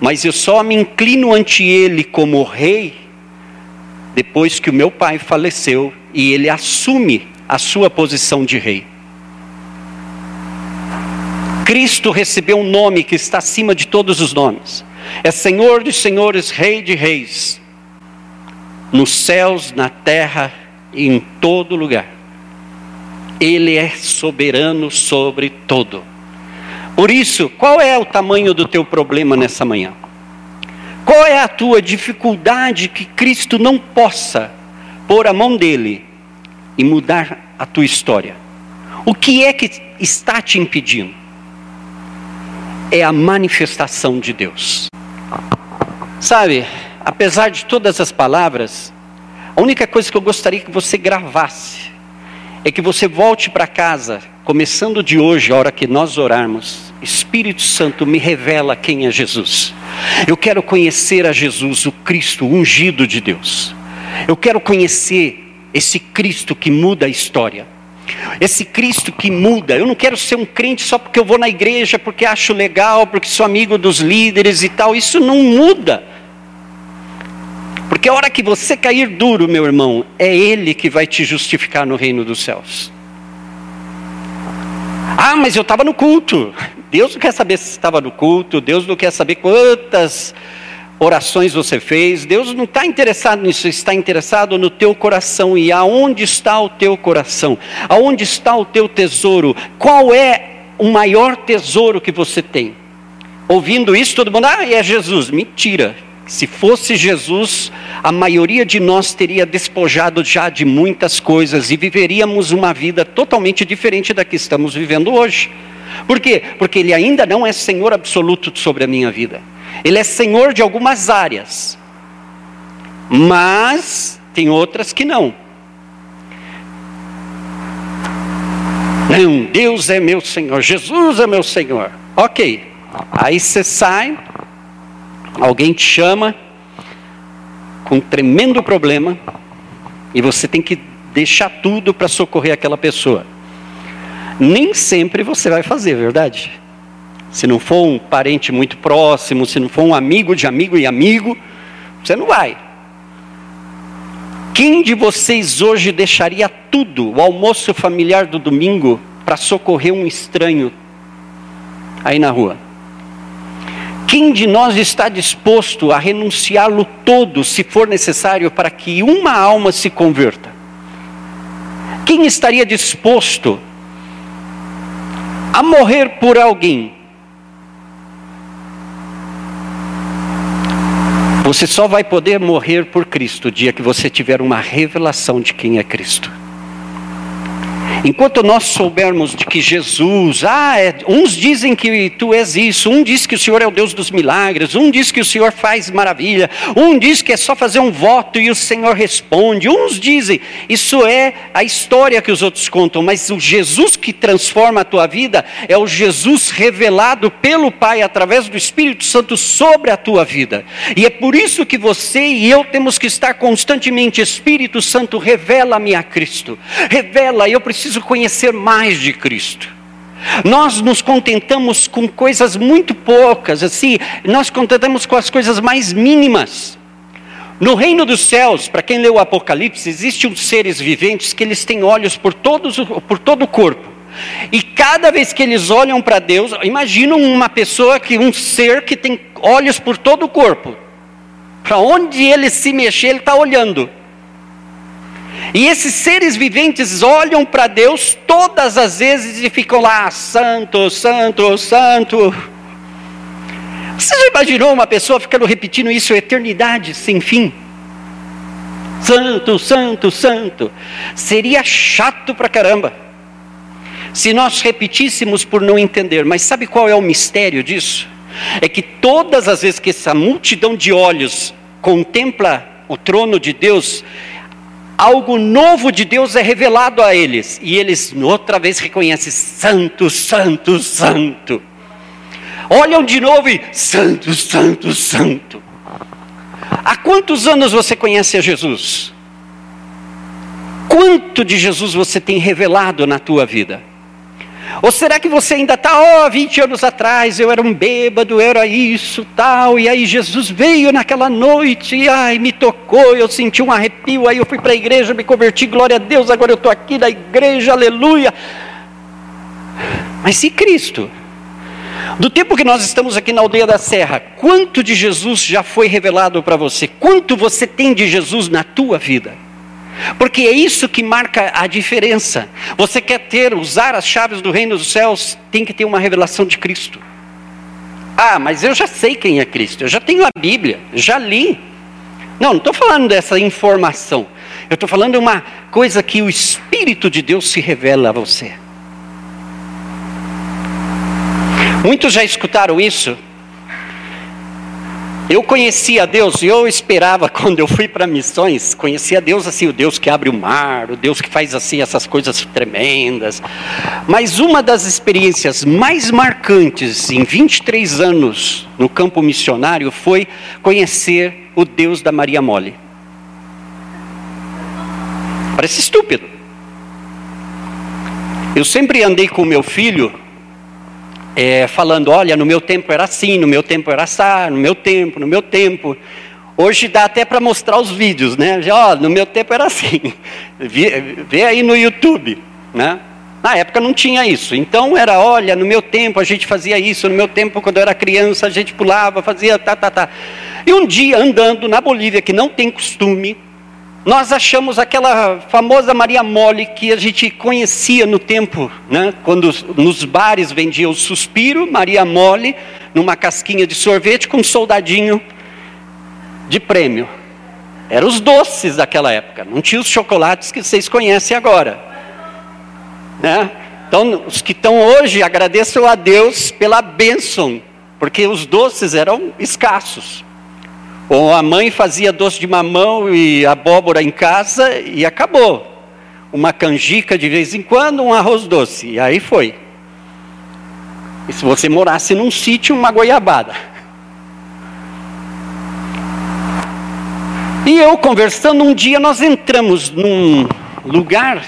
mas eu só me inclino ante ele como rei depois que o meu pai faleceu e ele assume a sua posição de rei. Cristo recebeu um nome que está acima de todos os nomes. É Senhor de senhores, Rei de reis. Nos céus, na terra e em todo lugar. Ele é soberano sobre todo. Por isso, qual é o tamanho do teu problema nessa manhã? Qual é a tua dificuldade que Cristo não possa pôr a mão dele e mudar a tua história? O que é que está te impedindo? É a manifestação de Deus. Sabe, apesar de todas as palavras, a única coisa que eu gostaria que você gravasse é que você volte para casa, começando de hoje, a hora que nós orarmos, Espírito Santo me revela quem é Jesus. Eu quero conhecer a Jesus, o Cristo ungido de Deus. Eu quero conhecer esse Cristo que muda a história. Esse Cristo que muda, eu não quero ser um crente só porque eu vou na igreja, porque acho legal, porque sou amigo dos líderes e tal. Isso não muda. Porque a hora que você cair duro, meu irmão, é Ele que vai te justificar no reino dos céus. Ah, mas eu estava no culto. Deus não quer saber se estava no culto, Deus não quer saber quantas orações você fez, Deus não está interessado nisso, está interessado no teu coração. E aonde está o teu coração? Aonde está o teu tesouro? Qual é o maior tesouro que você tem? Ouvindo isso, todo mundo, ah, é Jesus. Mentira. Se fosse Jesus, a maioria de nós teria despojado já de muitas coisas e viveríamos uma vida totalmente diferente da que estamos vivendo hoje. Por quê? Porque Ele ainda não é Senhor absoluto sobre a minha vida. Ele é Senhor de algumas áreas. Mas tem outras que não. Não, Deus é meu Senhor, Jesus é meu Senhor. Ok. Aí você sai, alguém te chama com um tremendo problema e você tem que deixar tudo para socorrer aquela pessoa. Nem sempre você vai fazer, verdade? Se não for um parente muito próximo, se não for um amigo de amigo e amigo, você não vai. Quem de vocês hoje deixaria tudo, o almoço familiar do domingo, para socorrer um estranho aí na rua? Quem de nós está disposto a renunciá-lo todo, se for necessário, para que uma alma se converta? Quem estaria disposto a morrer por alguém? Você só vai poder morrer por Cristo o dia que você tiver uma revelação de quem é Cristo. Enquanto nós soubermos de que Jesus, ah, é, uns dizem que tu és isso, um diz que o Senhor é o Deus dos milagres, um diz que o Senhor faz maravilha, um diz que é só fazer um voto e o Senhor responde, uns dizem, isso é a história que os outros contam, mas o Jesus que transforma a tua vida é o Jesus revelado pelo Pai através do Espírito Santo sobre a tua vida. E é por isso que você e eu temos que estar constantemente, Espírito Santo, revela-me a Cristo. Revela, eu preciso preciso conhecer mais de Cristo. Nós nos contentamos com coisas muito poucas, assim, nós contentamos com as coisas mais mínimas. No reino dos céus, para quem leu o Apocalipse, existem uns seres viventes que eles têm olhos por, todos, por todo o corpo. E cada vez que eles olham para Deus, imaginam uma pessoa que um ser que tem olhos por todo o corpo. Para onde ele se mexer, ele está olhando. E esses seres viventes olham para Deus todas as vezes e ficam lá, santo, santo, santo. Você já imaginou uma pessoa ficando repetindo isso eternidade sem fim? Santo, santo, santo. Seria chato pra caramba. Se nós repetíssemos por não entender, mas sabe qual é o mistério disso? É que todas as vezes que essa multidão de olhos contempla o trono de Deus, algo novo de Deus é revelado a eles, e eles outra vez reconhecem: Santo, Santo, Santo. Olham de novo e: Santo, Santo, Santo. Há quantos anos você conhece a Jesus? Quanto de Jesus você tem revelado na tua vida? Ou será que você ainda está, ó, oh, 20 anos atrás eu era um bêbado, era isso, tal, e aí Jesus veio naquela noite, e ai, me tocou, eu senti um arrepio, aí eu fui para a igreja, me converti, glória a Deus, agora eu estou aqui na igreja, aleluia. Mas e Cristo? Do tempo que nós estamos aqui na aldeia da Serra, quanto de Jesus já foi revelado para você? Quanto você tem de Jesus na tua vida? Porque é isso que marca a diferença. Você quer ter, usar as chaves do reino dos céus, tem que ter uma revelação de Cristo. Ah, mas eu já sei quem é Cristo, eu já tenho a Bíblia, já li. Não, não estou falando dessa informação. Eu estou falando uma coisa que o Espírito de Deus se revela a você. Muitos já escutaram isso, eu conhecia Deus eu esperava quando eu fui para missões, conhecia Deus assim, o Deus que abre o mar, o Deus que faz assim essas coisas tremendas. Mas uma das experiências mais marcantes em 23 anos no campo missionário foi conhecer o Deus da Maria Mole. Parece estúpido. Eu sempre andei com meu filho é, falando: olha, no meu tempo era assim, no meu tempo era assim, no meu tempo, no meu tempo. Hoje dá até para mostrar os vídeos, né? Ó, oh, no meu tempo era assim. Vê, vê aí no YouTube, né? Na época não tinha isso. Então era, olha, no meu tempo a gente fazia isso, no meu tempo quando eu era criança a gente pulava, fazia tá, tá, tá. E um dia andando na Bolívia, que não tem costume, nós achamos aquela famosa Maria Mole que a gente conhecia no tempo, né? quando nos bares vendia o suspiro, Maria Mole, numa casquinha de sorvete com um soldadinho de prêmio. Eram os doces daquela época, não tinha os chocolates que vocês conhecem agora. Né? Então, os que estão hoje, agradeçam a Deus pela bênção, porque os doces eram escassos. Ou a mãe fazia doce de mamão e abóbora em casa e acabou. Uma canjica de vez em quando, um arroz doce. E aí foi. E se você morasse num sítio, uma goiabada. E eu conversando, um dia nós entramos num lugar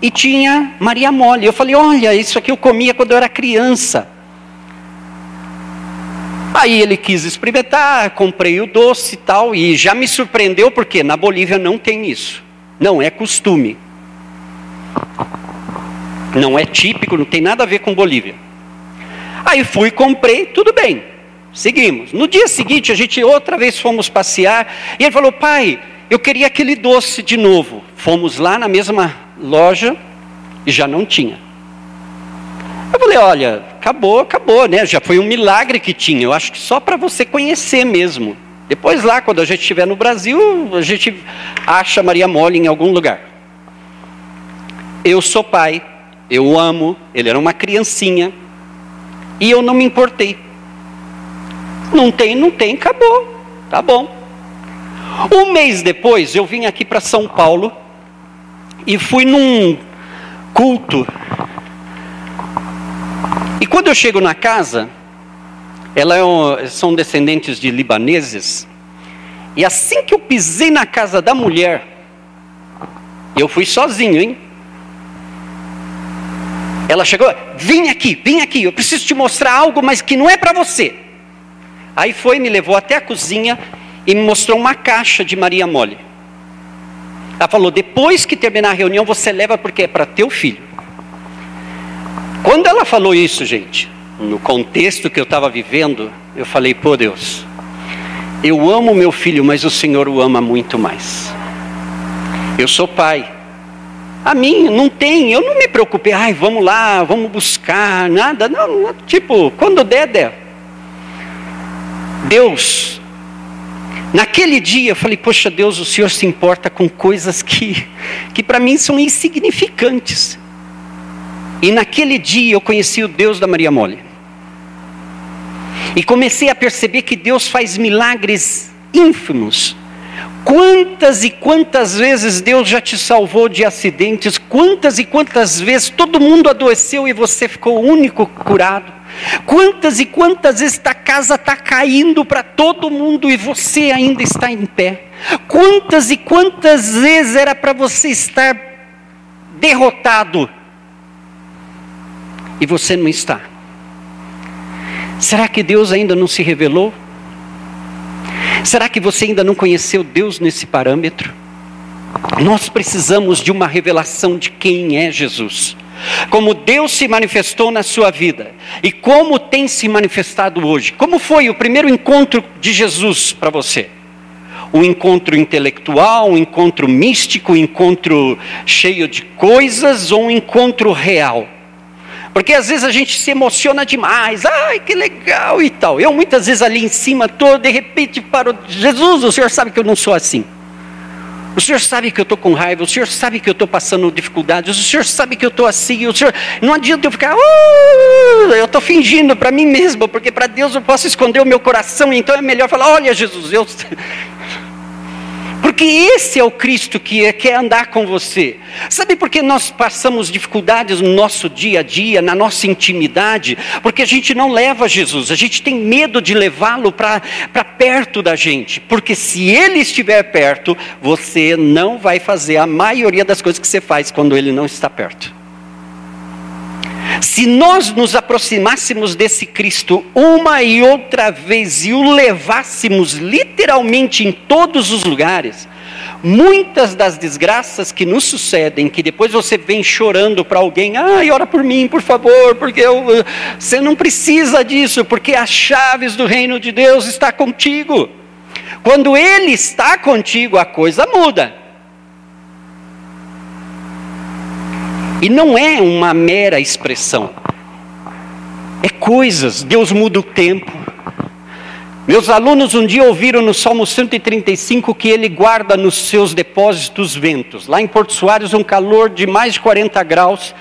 e tinha Maria Mole. Eu falei: Olha, isso aqui eu comia quando eu era criança. Aí ele quis experimentar, comprei o doce e tal, e já me surpreendeu porque na Bolívia não tem isso. Não é costume. Não é típico, não tem nada a ver com Bolívia. Aí fui, comprei, tudo bem. Seguimos. No dia seguinte, a gente outra vez fomos passear, e ele falou: "Pai, eu queria aquele doce de novo". Fomos lá na mesma loja e já não tinha. Eu falei, olha, acabou, acabou, né? Já foi um milagre que tinha. Eu acho que só para você conhecer mesmo. Depois lá, quando a gente estiver no Brasil, a gente acha Maria Mole em algum lugar. Eu sou pai, eu amo, ele era uma criancinha, e eu não me importei. Não tem, não tem, acabou. Tá bom. Um mês depois, eu vim aqui para São Paulo e fui num culto e quando eu chego na casa, ela é um, são descendentes de libaneses, e assim que eu pisei na casa da mulher, eu fui sozinho, hein? Ela chegou, vem aqui, vem aqui, eu preciso te mostrar algo, mas que não é para você. Aí foi, me levou até a cozinha e me mostrou uma caixa de Maria Mole. Ela falou: depois que terminar a reunião, você leva porque é para teu filho. Quando ela falou isso, gente, no contexto que eu estava vivendo, eu falei, pô Deus, eu amo meu filho, mas o Senhor o ama muito mais. Eu sou pai. A mim não tem, eu não me preocupei, ai, vamos lá, vamos buscar, nada. Não, tipo, quando der, der. Deus, naquele dia eu falei, poxa Deus, o Senhor se importa com coisas que, que para mim são insignificantes. E naquele dia eu conheci o Deus da Maria Mole. E comecei a perceber que Deus faz milagres ínfimos. Quantas e quantas vezes Deus já te salvou de acidentes, quantas e quantas vezes todo mundo adoeceu e você ficou único curado. Quantas e quantas vezes a casa está caindo para todo mundo e você ainda está em pé. Quantas e quantas vezes era para você estar derrotado e você não está? Será que Deus ainda não se revelou? Será que você ainda não conheceu Deus nesse parâmetro? Nós precisamos de uma revelação de quem é Jesus. Como Deus se manifestou na sua vida e como tem se manifestado hoje. Como foi o primeiro encontro de Jesus para você? Um encontro intelectual, um encontro místico, um encontro cheio de coisas ou um encontro real? Porque às vezes a gente se emociona demais, ai que legal e tal. Eu muitas vezes ali em cima estou, de repente paro, Jesus, o Senhor sabe que eu não sou assim. O Senhor sabe que eu estou com raiva, o Senhor sabe que eu estou passando dificuldades, o Senhor sabe que eu estou assim, o Senhor. Não adianta eu ficar, uh, eu estou fingindo para mim mesmo, porque para Deus eu posso esconder o meu coração, então é melhor falar, olha Jesus, eu, porque esse é o Cristo que quer andar com você. Sabe por que nós passamos dificuldades no nosso dia a dia, na nossa intimidade? Porque a gente não leva Jesus, a gente tem medo de levá-lo para perto da gente. Porque se ele estiver perto, você não vai fazer a maioria das coisas que você faz quando ele não está perto. Se nós nos aproximássemos desse Cristo uma e outra vez e o levássemos literalmente em todos os lugares, muitas das desgraças que nos sucedem, que depois você vem chorando para alguém, ai, ora por mim, por favor, porque eu, você não precisa disso, porque as chaves do reino de Deus está contigo. Quando ele está contigo, a coisa muda. E não é uma mera expressão. É coisas. Deus muda o tempo. Meus alunos um dia ouviram no Salmo 135 que ele guarda nos seus depósitos ventos. Lá em Porto Soares, um calor de mais de 40 graus.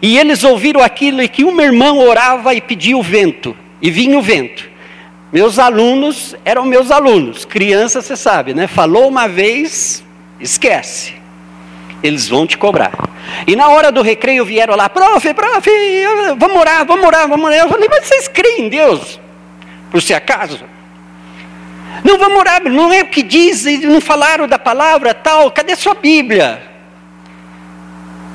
E eles ouviram aquilo e que uma irmã orava e pedia o vento. E vinha o vento. Meus alunos eram meus alunos, criança você sabe, né? Falou uma vez, esquece. Eles vão te cobrar. E na hora do recreio vieram lá, prof, prof, vamos orar, vamos orar, vamos orar. Eu falei, mas vocês creem em Deus? Por se acaso? Não, vamos orar, não é o que dizem, não falaram da palavra tal, cadê sua Bíblia?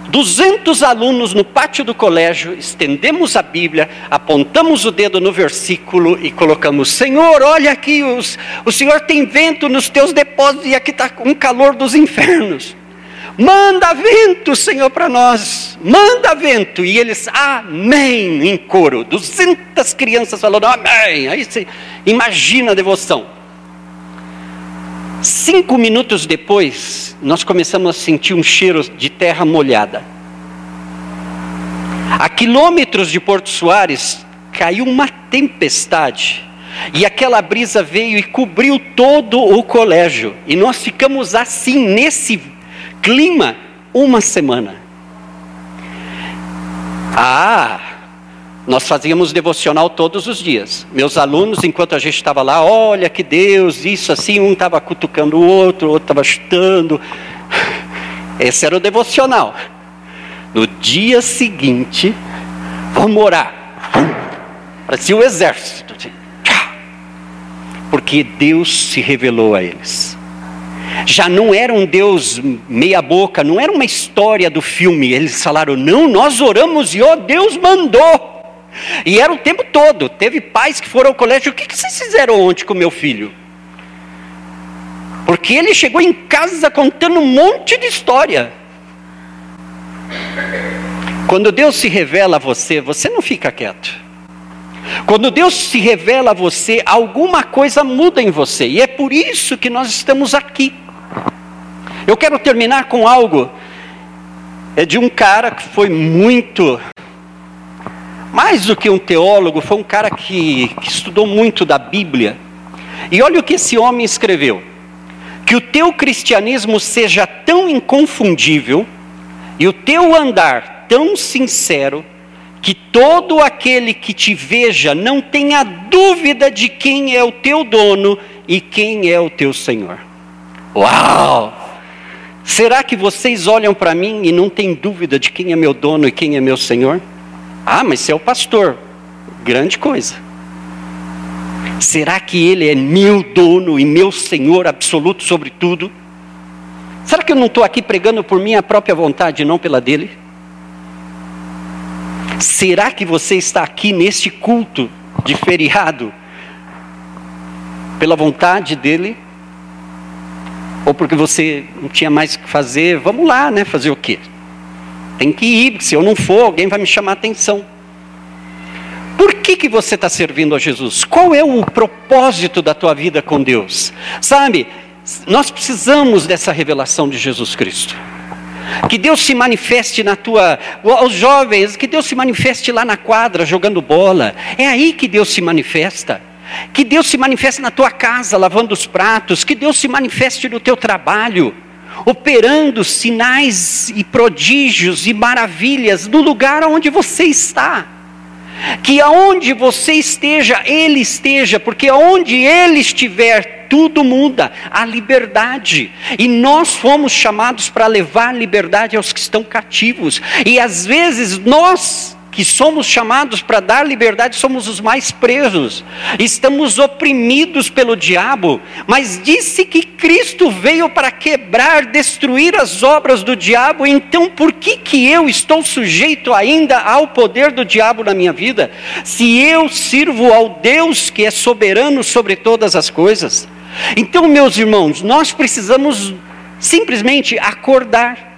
200 alunos no pátio do colégio, estendemos a Bíblia, apontamos o dedo no versículo e colocamos: Senhor, olha aqui, os, o Senhor tem vento nos teus depósitos e aqui está um calor dos infernos. Manda vento, Senhor, para nós. Manda vento. E eles, amém, em coro. 200 crianças falando, amém. Aí você imagina a devoção. Cinco minutos depois, nós começamos a sentir um cheiro de terra molhada. A quilômetros de Porto Soares caiu uma tempestade. E aquela brisa veio e cobriu todo o colégio. E nós ficamos assim, nesse clima, uma semana. Ah, nós fazíamos devocional todos os dias. Meus alunos, enquanto a gente estava lá, olha que Deus, isso assim, um estava cutucando o outro, o outro estava chutando. Esse era o devocional. No dia seguinte, vamos orar. Parecia o exército. Assim, Porque Deus se revelou a eles. Já não era um Deus meia boca, não era uma história do filme. Eles falaram: não, nós oramos e ó, Deus mandou. E era o tempo todo. Teve pais que foram ao colégio. O que, vocês fizeram ontem com meu filho? Porque ele chegou em casa contando um monte de história. Quando Deus se revela a você, você não fica quieto. Quando Deus se revela a você, alguma coisa muda em você. E é por isso que nós estamos aqui. Eu quero terminar com algo. É de um cara que foi muito mais do que um teólogo, foi um cara que, que estudou muito da Bíblia. E olha o que esse homem escreveu: que o teu cristianismo seja tão inconfundível e o teu andar tão sincero que todo aquele que te veja não tenha dúvida de quem é o teu dono e quem é o teu Senhor. Uau! Será que vocês olham para mim e não têm dúvida de quem é meu dono e quem é meu Senhor? Ah, mas você é o pastor. Grande coisa. Será que ele é meu dono e meu senhor absoluto sobre tudo? Será que eu não estou aqui pregando por minha própria vontade, não pela dele? Será que você está aqui neste culto de feriado pela vontade dele? Ou porque você não tinha mais o que fazer? Vamos lá, né? Fazer o quê? Tem que ir, se eu não for, alguém vai me chamar a atenção. Por que, que você está servindo a Jesus? Qual é o propósito da tua vida com Deus? Sabe, nós precisamos dessa revelação de Jesus Cristo. Que Deus se manifeste na tua. Os jovens, que Deus se manifeste lá na quadra jogando bola. É aí que Deus se manifesta. Que Deus se manifeste na tua casa lavando os pratos. Que Deus se manifeste no teu trabalho operando sinais e prodígios e maravilhas no lugar onde você está. Que aonde você esteja, Ele esteja, porque aonde Ele estiver, tudo muda, a liberdade. E nós fomos chamados para levar liberdade aos que estão cativos. E às vezes nós que somos chamados para dar liberdade, somos os mais presos, estamos oprimidos pelo diabo, mas disse que Cristo veio para quebrar, destruir as obras do diabo, então por que, que eu estou sujeito ainda ao poder do diabo na minha vida? Se eu sirvo ao Deus que é soberano sobre todas as coisas. Então, meus irmãos, nós precisamos simplesmente acordar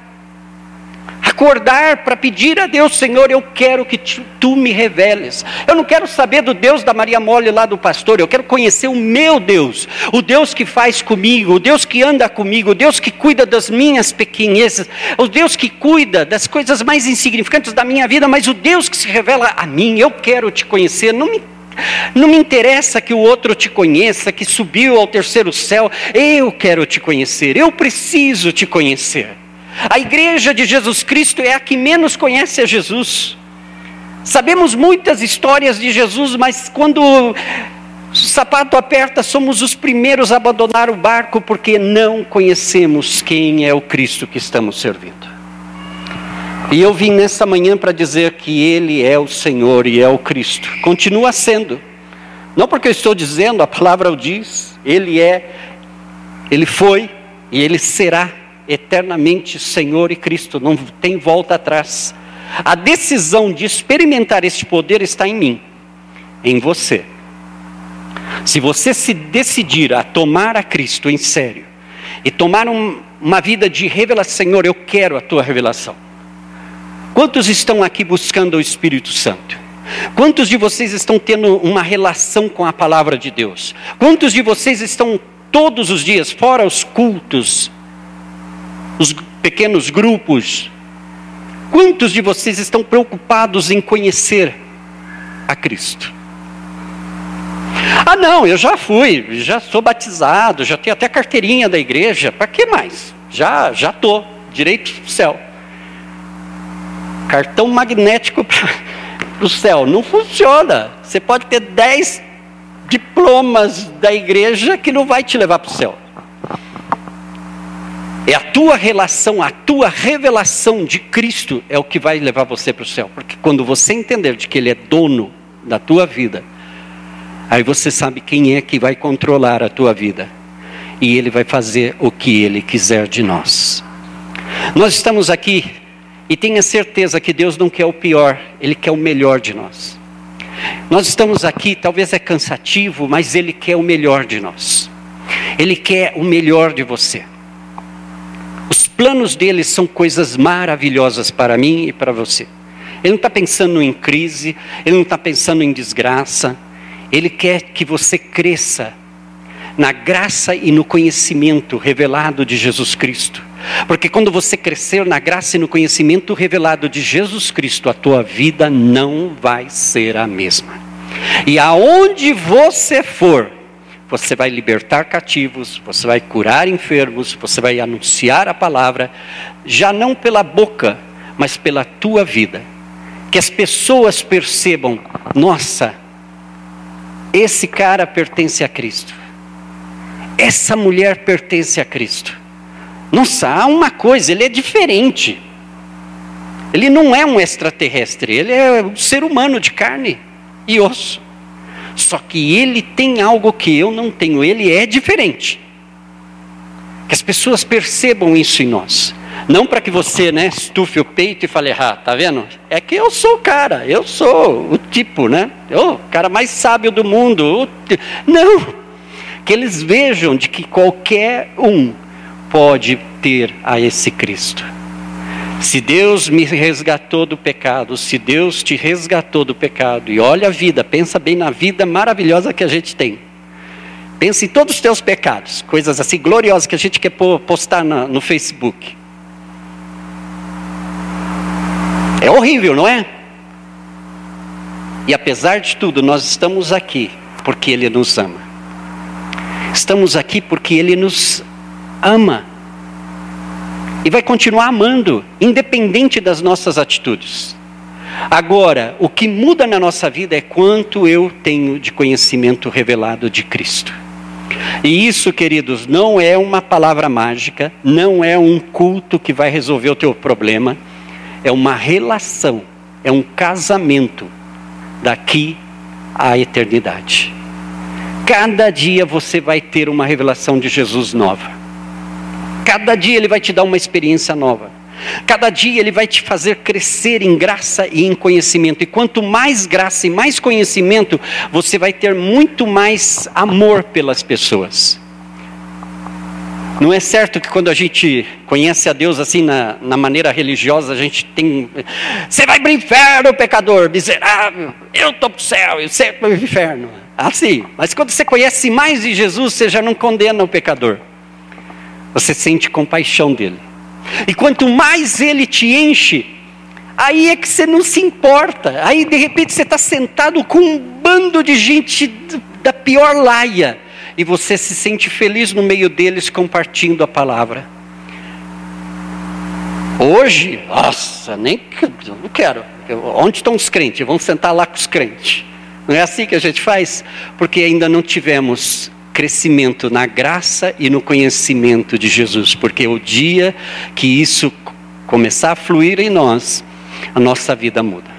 acordar para pedir a Deus, Senhor, eu quero que tu, me reveles. Eu não quero saber do Deus da Maria Mole lá do pastor, eu quero conhecer o meu Deus, o Deus que faz comigo, o Deus que anda comigo, o Deus que cuida das minhas pequenezas, o Deus que cuida das coisas mais insignificantes da minha vida, mas o Deus que se revela a mim, eu quero te conhecer, não me não me interessa que o outro te conheça, que subiu ao terceiro céu. Eu quero te conhecer, eu preciso te conhecer. A igreja de Jesus Cristo é a que menos conhece a Jesus. Sabemos muitas histórias de Jesus, mas quando o sapato aperta, somos os primeiros a abandonar o barco porque não conhecemos quem é o Cristo que estamos servindo. E eu vim nessa manhã para dizer que Ele é o Senhor e é o Cristo. Continua sendo. Não porque eu estou dizendo, a palavra o diz, Ele é, Ele foi e Ele será eternamente Senhor e Cristo, não tem volta atrás. A decisão de experimentar este poder está em mim, em você. Se você se decidir a tomar a Cristo em sério e tomar um, uma vida de revelação, Senhor, eu quero a tua revelação. Quantos estão aqui buscando o Espírito Santo? Quantos de vocês estão tendo uma relação com a palavra de Deus? Quantos de vocês estão todos os dias, fora os cultos, os pequenos grupos, quantos de vocês estão preocupados em conhecer a Cristo? Ah, não, eu já fui, já sou batizado, já tenho até carteirinha da igreja, para que mais? Já, já tô, direito do céu. Cartão magnético para o céu, não funciona. Você pode ter dez diplomas da igreja que não vai te levar para o céu. É a tua relação, a tua revelação de Cristo é o que vai levar você para o céu. Porque quando você entender de que Ele é dono da tua vida, Aí você sabe quem é que vai controlar a tua vida. E ele vai fazer o que ele quiser de nós. Nós estamos aqui e tenha certeza que Deus não quer o pior, ele quer o melhor de nós. Nós estamos aqui, talvez é cansativo, mas ele quer o melhor de nós. Ele quer o melhor de você. Os planos dele são coisas maravilhosas para mim e para você. Ele não está pensando em crise, ele não está pensando em desgraça, ele quer que você cresça na graça e no conhecimento revelado de Jesus Cristo. Porque quando você crescer na graça e no conhecimento revelado de Jesus Cristo, a tua vida não vai ser a mesma. E aonde você for, você vai libertar cativos, você vai curar enfermos, você vai anunciar a palavra, já não pela boca, mas pela tua vida. Que as pessoas percebam, nossa, esse cara pertence a Cristo. Essa mulher pertence a Cristo. Nossa, há uma coisa, ele é diferente. Ele não é um extraterrestre, ele é um ser humano de carne e osso. Só que ele tem algo que eu não tenho, ele é diferente. Que as pessoas percebam isso em nós. Não para que você, né, estufe o peito e fale, ah, tá vendo? É que eu sou o cara, eu sou o tipo, né? Eu, o cara mais sábio do mundo. Não! Que eles vejam de que qualquer um pode ter a esse Cristo. Se Deus me resgatou do pecado, se Deus te resgatou do pecado, e olha a vida, pensa bem na vida maravilhosa que a gente tem. Pensa em todos os teus pecados, coisas assim gloriosas que a gente quer postar no Facebook. É horrível, não é? E apesar de tudo, nós estamos aqui porque Ele nos ama. Estamos aqui porque Ele nos ama. E vai continuar amando, independente das nossas atitudes. Agora, o que muda na nossa vida é quanto eu tenho de conhecimento revelado de Cristo. E isso, queridos, não é uma palavra mágica, não é um culto que vai resolver o teu problema é uma relação, é um casamento daqui à eternidade. Cada dia você vai ter uma revelação de Jesus nova. Cada dia ele vai te dar uma experiência nova. Cada dia ele vai te fazer crescer em graça e em conhecimento. E quanto mais graça e mais conhecimento, você vai ter muito mais amor pelas pessoas. Não é certo que quando a gente conhece a Deus assim na, na maneira religiosa, a gente tem. Você vai para o inferno, pecador, miserável. Eu estou para o céu, eu sei para o inferno. Assim. Mas quando você conhece mais de Jesus, você já não condena o pecador. Você sente compaixão dele. E quanto mais ele te enche, aí é que você não se importa. Aí de repente você está sentado com um bando de gente da pior laia e você se sente feliz no meio deles compartilhando a palavra. Hoje, nossa, nem não quero. Onde estão os crentes? Vamos sentar lá com os crentes. Não é assim que a gente faz? Porque ainda não tivemos crescimento na graça e no conhecimento de Jesus, porque o dia que isso começar a fluir em nós, a nossa vida muda.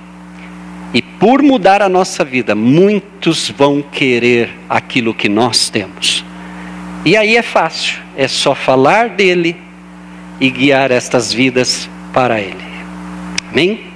E por mudar a nossa vida, muitos vão querer aquilo que nós temos. E aí é fácil, é só falar dele e guiar estas vidas para ele. Amém?